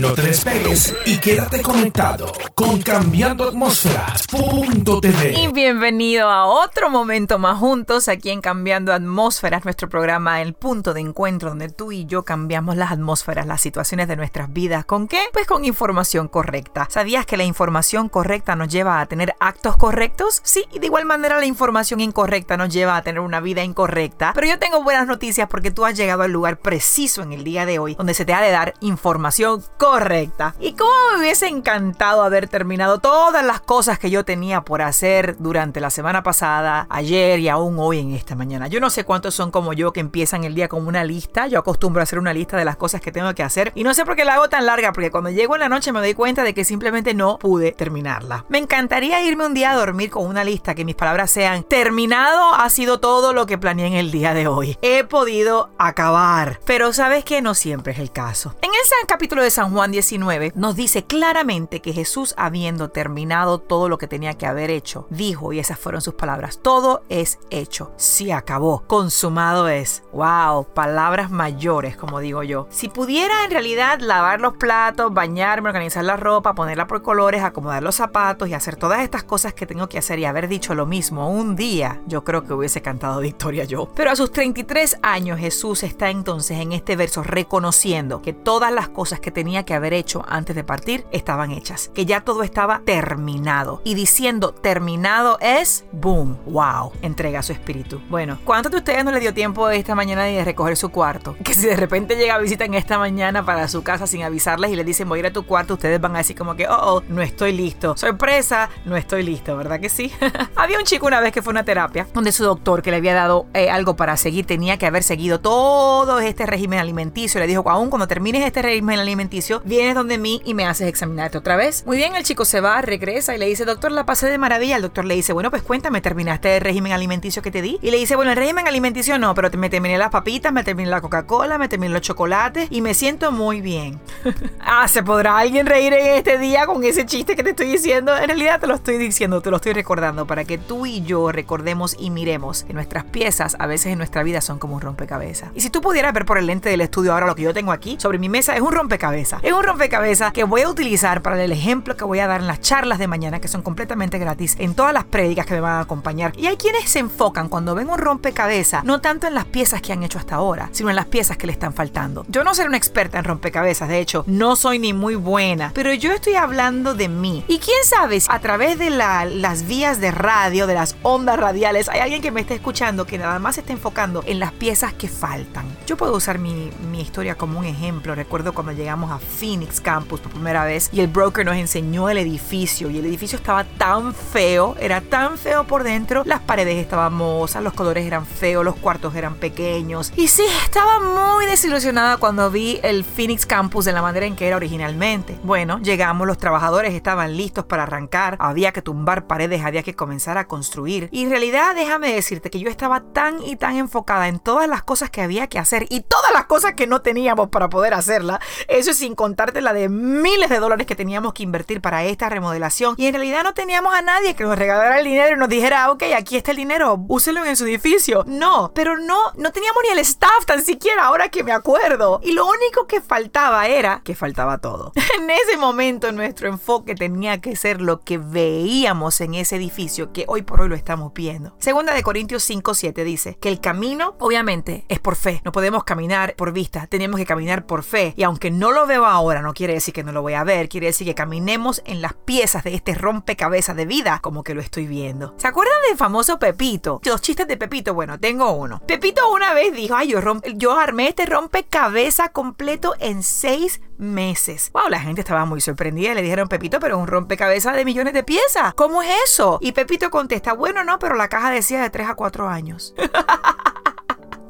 No te despegues y quédate conectado con cambiandoatmósferas.tv. Y bienvenido a otro momento más juntos aquí en Cambiando Atmósferas, nuestro programa El Punto de Encuentro, donde tú y yo cambiamos las atmósferas, las situaciones de nuestras vidas. ¿Con qué? Pues con información correcta. ¿Sabías que la información correcta nos lleva a tener actos correctos? Sí, y de igual manera la información incorrecta nos lleva a tener una vida incorrecta. Pero yo tengo buenas noticias porque tú has llegado al lugar preciso en el día de hoy, donde se te ha de dar información correcta correcta. Y cómo me hubiese encantado haber terminado todas las cosas que yo tenía por hacer durante la semana pasada, ayer y aún hoy en esta mañana. Yo no sé cuántos son como yo que empiezan el día con una lista. Yo acostumbro a hacer una lista de las cosas que tengo que hacer. Y no sé por qué la hago tan larga, porque cuando llego en la noche me doy cuenta de que simplemente no pude terminarla. Me encantaría irme un día a dormir con una lista que mis palabras sean terminado ha sido todo lo que planeé en el día de hoy. He podido acabar. Pero sabes que no siempre es el caso. En el capítulo de San Juan Juan 19 nos dice claramente que Jesús, habiendo terminado todo lo que tenía que haber hecho, dijo, y esas fueron sus palabras, todo es hecho, se acabó, consumado es. ¡Wow! Palabras mayores, como digo yo. Si pudiera en realidad lavar los platos, bañarme, organizar la ropa, ponerla por colores, acomodar los zapatos y hacer todas estas cosas que tengo que hacer y haber dicho lo mismo un día, yo creo que hubiese cantado victoria yo. Pero a sus 33 años Jesús está entonces en este verso reconociendo que todas las cosas que tenía que haber hecho antes de partir estaban hechas, que ya todo estaba terminado. Y diciendo terminado es, boom, wow, entrega su espíritu. Bueno, ¿cuántos de ustedes no le dio tiempo esta mañana de recoger su cuarto? Que si de repente llega a visita en esta mañana para su casa sin avisarles y le dicen voy a ir a tu cuarto, ustedes van a decir como que, oh, oh no estoy listo. Sorpresa, no estoy listo, ¿verdad que sí? había un chico una vez que fue a una terapia donde su doctor que le había dado eh, algo para seguir tenía que haber seguido todo este régimen alimenticio. Le dijo, aún cuando termines este régimen alimenticio, vienes donde mí y me haces examinarte otra vez. Muy bien, el chico se va, regresa y le dice, doctor, la pasé de maravilla. El doctor le dice, bueno, pues cuéntame, ¿terminaste el régimen alimenticio que te di? Y le dice, bueno, el régimen alimenticio no, pero me terminé las papitas, me terminé la Coca-Cola, me terminé los chocolates y me siento muy bien. ah, ¿se podrá alguien reír en este día con ese chiste que te estoy diciendo? En realidad te lo estoy diciendo, te lo estoy recordando para que tú y yo recordemos y miremos que nuestras piezas a veces en nuestra vida son como un rompecabezas. Y si tú pudieras ver por el lente del estudio ahora lo que yo tengo aquí sobre mi mesa es un rompecabezas es un rompecabezas que voy a utilizar para el ejemplo que voy a dar en las charlas de mañana, que son completamente gratis, en todas las prédicas que me van a acompañar. Y hay quienes se enfocan cuando ven un rompecabezas, no tanto en las piezas que han hecho hasta ahora, sino en las piezas que le están faltando. Yo no soy una experta en rompecabezas, de hecho, no soy ni muy buena, pero yo estoy hablando de mí. Y quién sabe, a través de las vías de radio, de las ondas radiales, hay alguien que me esté escuchando que nada más se está enfocando en las piezas que faltan. Yo puedo usar mi, mi historia como un ejemplo. Recuerdo cuando llegamos a Phoenix Campus por primera vez y el broker nos enseñó el edificio y el edificio estaba tan feo, era tan feo por dentro, las paredes estaban mozas, los colores eran feos, los cuartos eran pequeños y sí, estaba muy desilusionada cuando vi el Phoenix Campus de la manera en que era originalmente. Bueno, llegamos, los trabajadores estaban listos para arrancar, había que tumbar paredes, había que comenzar a construir y en realidad déjame decirte que yo estaba tan y tan enfocada en todas las cosas que había que hacer y todas las cosas que no teníamos para poder hacerla, eso es contarte la de miles de dólares que teníamos que invertir para esta remodelación. Y en realidad no teníamos a nadie que nos regalara el dinero y nos dijera, ah, ok, aquí está el dinero, úselo en su edificio. No, pero no, no teníamos ni el staff tan siquiera, ahora que me acuerdo. Y lo único que faltaba era que faltaba todo. en ese momento nuestro enfoque tenía que ser lo que veíamos en ese edificio que hoy por hoy lo estamos viendo. Segunda de Corintios 5, 7 dice que el camino, obviamente, es por fe. No podemos caminar por vista, tenemos que caminar por fe. Y aunque no lo veo ahora, no quiere decir que no lo voy a ver, quiere decir que caminemos en las piezas de este rompecabezas de vida como que lo estoy viendo. ¿Se acuerdan del famoso Pepito? Los chistes de Pepito, bueno, tengo uno. Pepito una vez dijo, ay, yo, yo armé este rompecabezas completo en seis meses. Wow, la gente estaba muy sorprendida. Le dijeron, Pepito, pero un rompecabezas de millones de piezas. ¿Cómo es eso? Y Pepito contesta, bueno, no, pero la caja decía de 3 a 4 años.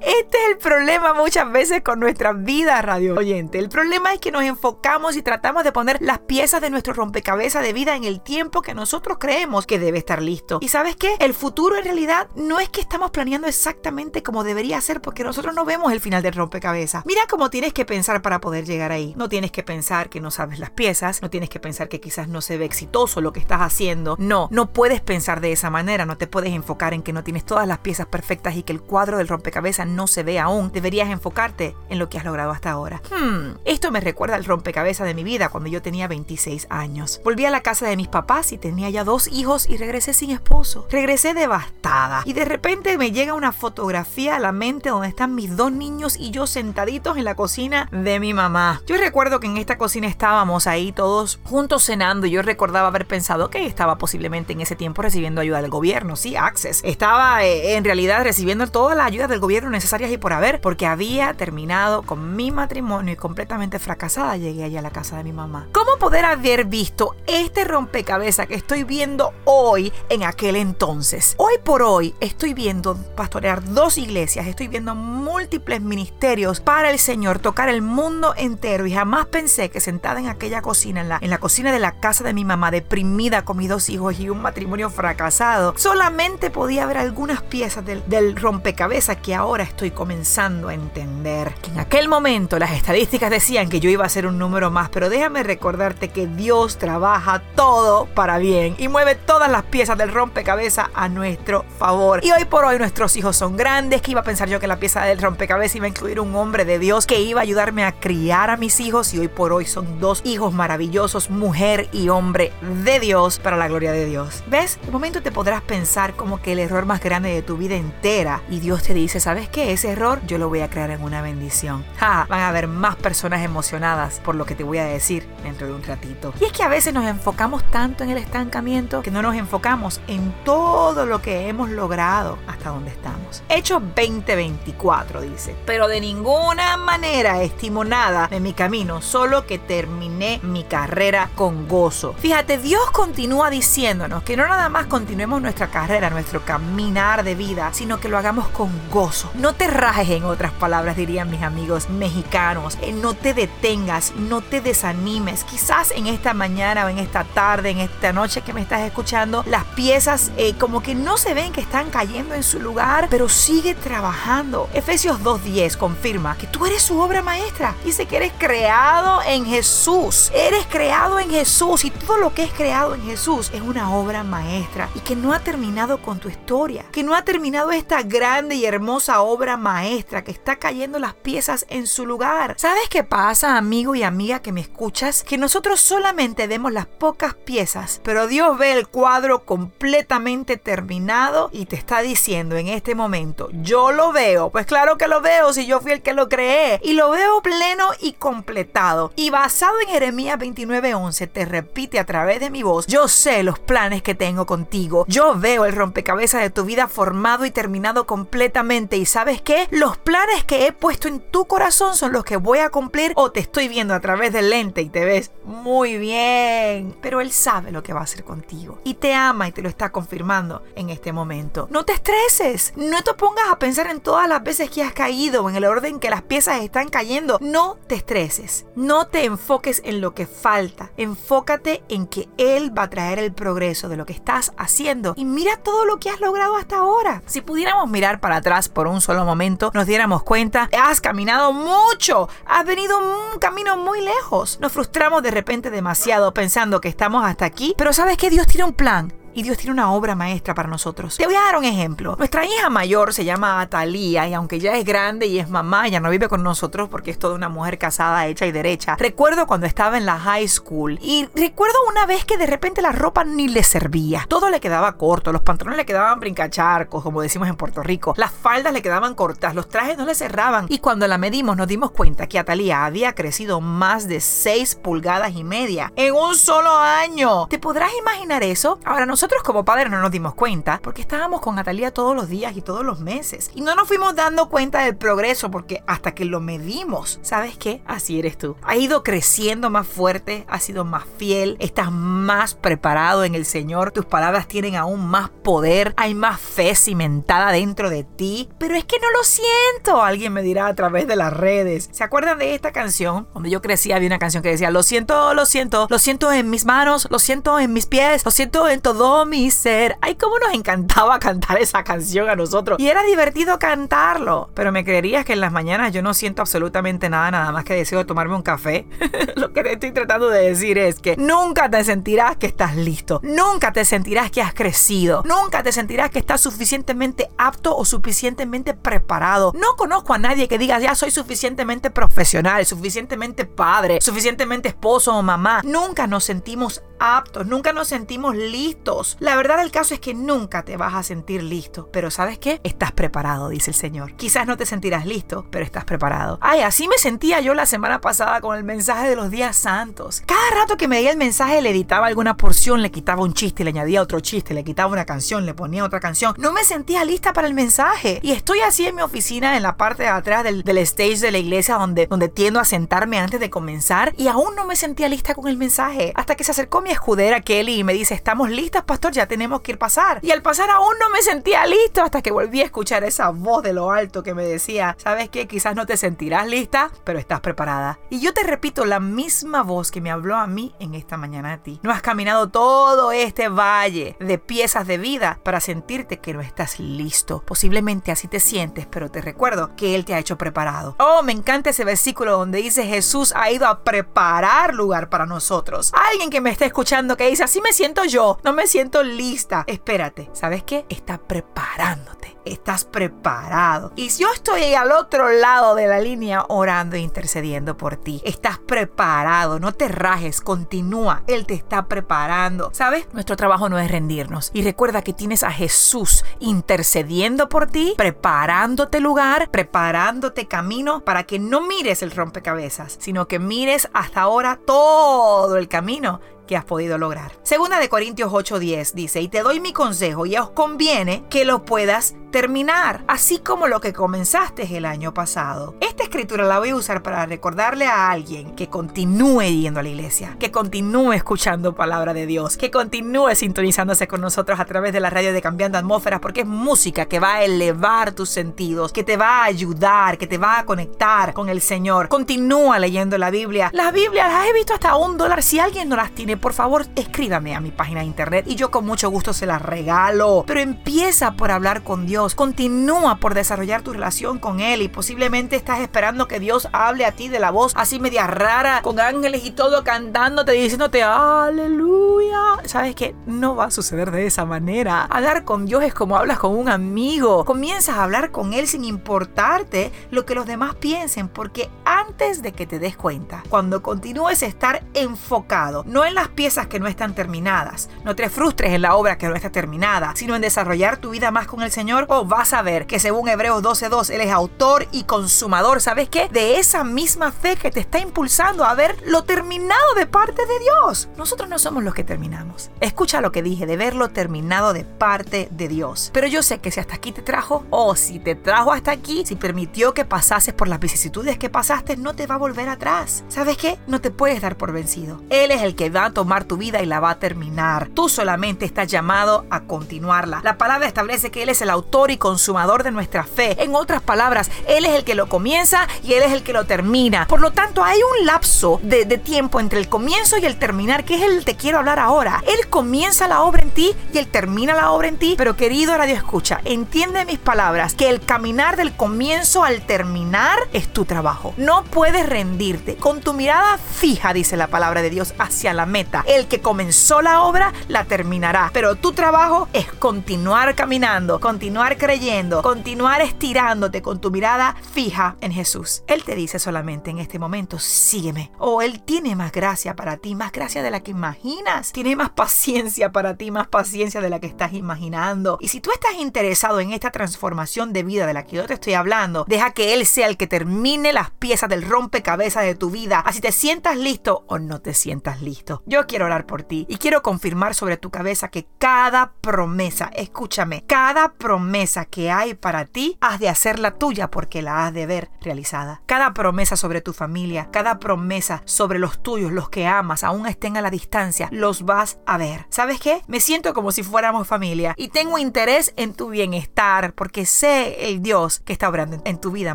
Este es el problema muchas veces con nuestra vida, radio oyente. El problema es que nos enfocamos y tratamos de poner las piezas de nuestro rompecabezas de vida en el tiempo que nosotros creemos que debe estar listo. ¿Y sabes qué? El futuro en realidad no es que estamos planeando exactamente como debería ser porque nosotros no vemos el final del rompecabezas. Mira cómo tienes que pensar para poder llegar ahí. No tienes que pensar que no sabes las piezas, no tienes que pensar que quizás no se ve exitoso lo que estás haciendo. No, no puedes pensar de esa manera, no te puedes enfocar en que no tienes todas las piezas perfectas y que el cuadro del rompecabezas no se ve aún, deberías enfocarte en lo que has logrado hasta ahora. Hmm, esto me recuerda al rompecabezas de mi vida cuando yo tenía 26 años. Volví a la casa de mis papás y tenía ya dos hijos y regresé sin esposo. Regresé devastada y de repente me llega una fotografía a la mente donde están mis dos niños y yo sentaditos en la cocina de mi mamá. Yo recuerdo que en esta cocina estábamos ahí todos juntos cenando y yo recordaba haber pensado que estaba posiblemente en ese tiempo recibiendo ayuda del gobierno, sí, Access. Estaba eh, en realidad recibiendo todas las ayudas del gobierno necesarias y por haber, porque había terminado con mi matrimonio y completamente fracasada llegué allá a la casa de mi mamá. ¿Cómo poder haber visto este rompecabezas que estoy viendo hoy en aquel entonces? Hoy por hoy estoy viendo pastorear dos iglesias, estoy viendo múltiples ministerios para el Señor, tocar el mundo entero y jamás pensé que sentada en aquella cocina, en la, en la cocina de la casa de mi mamá, deprimida con mis dos hijos y un matrimonio fracasado, solamente podía ver algunas piezas del, del rompecabezas que ahora estoy comenzando a entender. Que en aquel momento las estadísticas decían que yo iba a ser un número más, pero déjame recordarte que Dios trabaja todo para bien y mueve todas las piezas del rompecabezas a nuestro favor. Y hoy por hoy nuestros hijos son grandes, que iba a pensar yo que la pieza del rompecabezas iba a incluir un hombre de Dios que iba a ayudarme a criar a mis hijos y hoy por hoy son dos hijos maravillosos, mujer y hombre de Dios para la gloria de Dios. ¿Ves? De momento te podrás pensar como que el error más grande de tu vida entera y Dios te dice, ¿sabes qué? Ese error yo lo voy a crear en una bendición. Van a haber más personas emocionadas por lo que te voy a decir dentro de un ratito. Y es que a veces nos enfocamos tanto en el estancamiento que no nos enfocamos en todo lo que hemos logrado hasta donde estamos. Hechos 2024 dice, pero de ninguna manera estimo nada de mi camino, solo que terminé mi carrera con gozo. Fíjate, Dios continúa diciéndonos que no nada más continuemos nuestra carrera, nuestro caminar de vida, sino que lo hagamos con gozo. No te rajes en otras palabras, dirían mis amigos mexicanos. Eh, no te detengas, no te desanimes. Quizás en esta mañana o en esta tarde, en esta noche que me estás escuchando, las piezas eh, como que no se ven que están cayendo en su lugar, pero sigue trabajando. Efesios 2.10 confirma que tú eres su obra maestra. Dice que eres creado en Jesús. Eres creado en Jesús y todo lo que es creado en Jesús es una obra maestra y que no ha terminado con tu historia, que no ha terminado esta grande y hermosa obra maestra que está cayendo las piezas en su lugar. ¿Sabes qué pasa, amigo y amiga que me escuchas? Que nosotros solamente vemos las pocas piezas, pero Dios ve el cuadro completamente terminado y te está diciendo en este momento, yo lo veo, pues claro que lo veo si yo fui el que lo creé. Y lo veo pleno y completado. Y basado en Jeremías 29:11 te repite a través de mi voz, yo sé los planes que tengo contigo, yo veo el rompecabezas de tu vida formado y terminado completamente. Y sabes qué, los planes que he puesto en tu corazón son los que voy a cumplir o te estoy viendo a través del lente y te ves muy bien, pero él sabe lo que va a hacer contigo y te ama y te lo está confirmando en este momento. No te estreses, no te pongas a pensar en todas las veces que has caído en el orden que las piezas están cayendo. No te estreses, no te enfoques en lo que falta, enfócate en que Él va a traer el progreso de lo que estás haciendo. Y mira todo lo que has logrado hasta ahora. Si pudiéramos mirar para atrás por un solo momento, nos diéramos cuenta, has caminado mucho, has venido un camino muy lejos. Nos frustramos de repente demasiado pensando que estamos hasta aquí, pero sabes que Dios tiene un plan y Dios tiene una obra maestra para nosotros. Te voy a dar un ejemplo. Nuestra hija mayor se llama Atalía y aunque ya es grande y es mamá, ya no vive con nosotros porque es toda una mujer casada, hecha y derecha. Recuerdo cuando estaba en la high school y recuerdo una vez que de repente la ropa ni le servía. Todo le quedaba corto, los pantalones le quedaban brincacharcos, como decimos en Puerto Rico. Las faldas le quedaban cortas, los trajes no le cerraban. Y cuando la medimos nos dimos cuenta que Atalía había crecido más de 6 pulgadas y media en un solo año. ¿Te podrás imaginar eso? Ahora nosotros nosotros como padres no nos dimos cuenta porque estábamos con Natalia todos los días y todos los meses. Y no nos fuimos dando cuenta del progreso porque hasta que lo medimos, ¿sabes qué? Así eres tú. Ha ido creciendo más fuerte, has sido más fiel, estás más preparado en el Señor, tus palabras tienen aún más poder, hay más fe cimentada dentro de ti. Pero es que no lo siento, alguien me dirá a través de las redes. ¿Se acuerdan de esta canción? Donde yo crecía había una canción que decía, lo siento, lo siento, lo siento en mis manos, lo siento en mis pies, lo siento en todo mi ser. Ay, cómo nos encantaba cantar esa canción a nosotros. Y era divertido cantarlo. Pero me creerías que en las mañanas yo no siento absolutamente nada, nada más que deseo tomarme un café. Lo que te estoy tratando de decir es que nunca te sentirás que estás listo. Nunca te sentirás que has crecido. Nunca te sentirás que estás suficientemente apto o suficientemente preparado. No conozco a nadie que diga ya soy suficientemente profesional, suficientemente padre, suficientemente esposo o mamá. Nunca nos sentimos aptos, nunca nos sentimos listos. La verdad del caso es que nunca te vas a sentir listo. Pero ¿sabes qué? Estás preparado, dice el Señor. Quizás no te sentirás listo, pero estás preparado. Ay, así me sentía yo la semana pasada con el mensaje de los días santos. Cada rato que me veía el mensaje le editaba alguna porción, le quitaba un chiste, le añadía otro chiste, le quitaba una canción, le ponía otra canción. No me sentía lista para el mensaje. Y estoy así en mi oficina, en la parte de atrás del, del stage de la iglesia, donde, donde tiendo a sentarme antes de comenzar. Y aún no me sentía lista con el mensaje. Hasta que se acercó mi escudera Kelly y me dice, estamos listas, pastor, ya tenemos que ir pasar. Y al pasar aún no me sentía listo hasta que volví a escuchar esa voz de lo alto que me decía, ¿sabes qué? Quizás no te sentirás lista, pero estás preparada. Y yo te repito la misma voz que me habló a mí en esta mañana a ti. No has caminado todo este valle de piezas de vida para sentirte que no estás listo. Posiblemente así te sientes, pero te recuerdo que Él te ha hecho preparado. Oh, me encanta ese versículo donde dice Jesús ha ido a preparar lugar para nosotros. Alguien que me está escuchando que dice, así me siento yo, no me siento lista. Espérate, ¿sabes qué? Está preparándote. Estás preparado. Y yo estoy al otro lado de la línea orando e intercediendo por ti. Estás preparado. No te rajes. Continúa. Él te está preparando. ¿Sabes? Nuestro trabajo no es rendirnos. Y recuerda que tienes a Jesús intercediendo por ti, preparándote lugar, preparándote camino para que no mires el rompecabezas, sino que mires hasta ahora todo el camino que has podido lograr. Segunda de Corintios 8:10 dice, y te doy mi consejo y os conviene que lo puedas terminar, así como lo que comenzaste el año pasado. Esta escritura la voy a usar para recordarle a alguien que continúe yendo a la iglesia, que continúe escuchando palabra de Dios, que continúe sintonizándose con nosotros a través de la radio de Cambiando Atmósferas, porque es música que va a elevar tus sentidos, que te va a ayudar, que te va a conectar con el Señor. Continúa leyendo la Biblia. Las Biblias las he visto hasta un dólar. Si alguien no las tiene, por favor, escríbame a mi página de internet y yo con mucho gusto se las regalo. Pero empieza por hablar con Dios. Continúa por desarrollar tu relación con Él y posiblemente estás esperando que Dios hable a ti de la voz así media rara, con ángeles y todo cantándote, diciéndote aleluya. Sabes que no va a suceder de esa manera. Hablar con Dios es como hablas con un amigo. Comienzas a hablar con Él sin importarte lo que los demás piensen, porque antes de que te des cuenta, cuando continúes a estar enfocado, no en las piezas que no están terminadas, no te frustres en la obra que no está terminada, sino en desarrollar tu vida más con el Señor, vas a ver que según Hebreos 12.2, Él es autor y consumador, ¿sabes qué? De esa misma fe que te está impulsando a ver lo terminado de parte de Dios. Nosotros no somos los que terminamos. Escucha lo que dije, de verlo terminado de parte de Dios. Pero yo sé que si hasta aquí te trajo, o si te trajo hasta aquí, si permitió que pasases por las vicisitudes que pasaste, no te va a volver atrás. ¿Sabes qué? No te puedes dar por vencido. Él es el que va a tomar tu vida y la va a terminar. Tú solamente estás llamado a continuarla. La palabra establece que Él es el autor y consumador de nuestra fe. En otras palabras, Él es el que lo comienza y Él es el que lo termina. Por lo tanto, hay un lapso de, de tiempo entre el comienzo y el terminar, que es el te quiero hablar ahora. Él comienza la obra en ti y Él termina la obra en ti. Pero querido Radio Escucha, entiende mis palabras, que el caminar del comienzo al terminar es tu trabajo. No puedes rendirte. Con tu mirada fija, dice la palabra de Dios, hacia la meta. El que comenzó la obra la terminará. Pero tu trabajo es continuar caminando, continuar creyendo, continuar estirándote con tu mirada fija en Jesús. Él te dice solamente en este momento, sígueme. O Él tiene más gracia para ti, más gracia de la que imaginas. Tiene más paciencia para ti, más paciencia de la que estás imaginando. Y si tú estás interesado en esta transformación de vida de la que yo te estoy hablando, deja que Él sea el que termine las piezas del rompecabezas de tu vida. Así te sientas listo o no te sientas listo. Yo quiero orar por ti y quiero confirmar sobre tu cabeza que cada promesa, escúchame, cada promesa que hay para ti, has de hacerla tuya porque la has de ver realizada. Cada promesa sobre tu familia, cada promesa sobre los tuyos, los que amas, aún estén a la distancia, los vas a ver. ¿Sabes qué? Me siento como si fuéramos familia y tengo interés en tu bienestar porque sé el Dios que está obrando en tu vida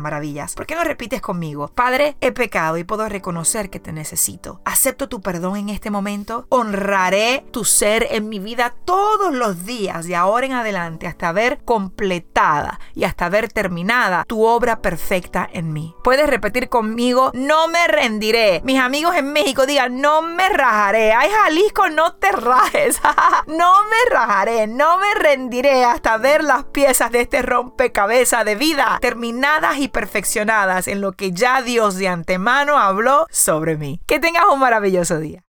maravillas. ¿Por qué no repites conmigo? Padre, he pecado y puedo reconocer que te necesito. Acepto tu perdón en este momento. Honraré tu ser en mi vida todos los días de ahora en adelante hasta ver completada y hasta ver terminada tu obra perfecta en mí. Puedes repetir conmigo, no me rendiré. Mis amigos en México digan, no me rajaré. Ay, Jalisco, no te rajes. no me rajaré, no me rendiré hasta ver las piezas de este rompecabezas de vida terminadas y perfeccionadas en lo que ya Dios de antemano habló sobre mí. Que tengas un maravilloso día.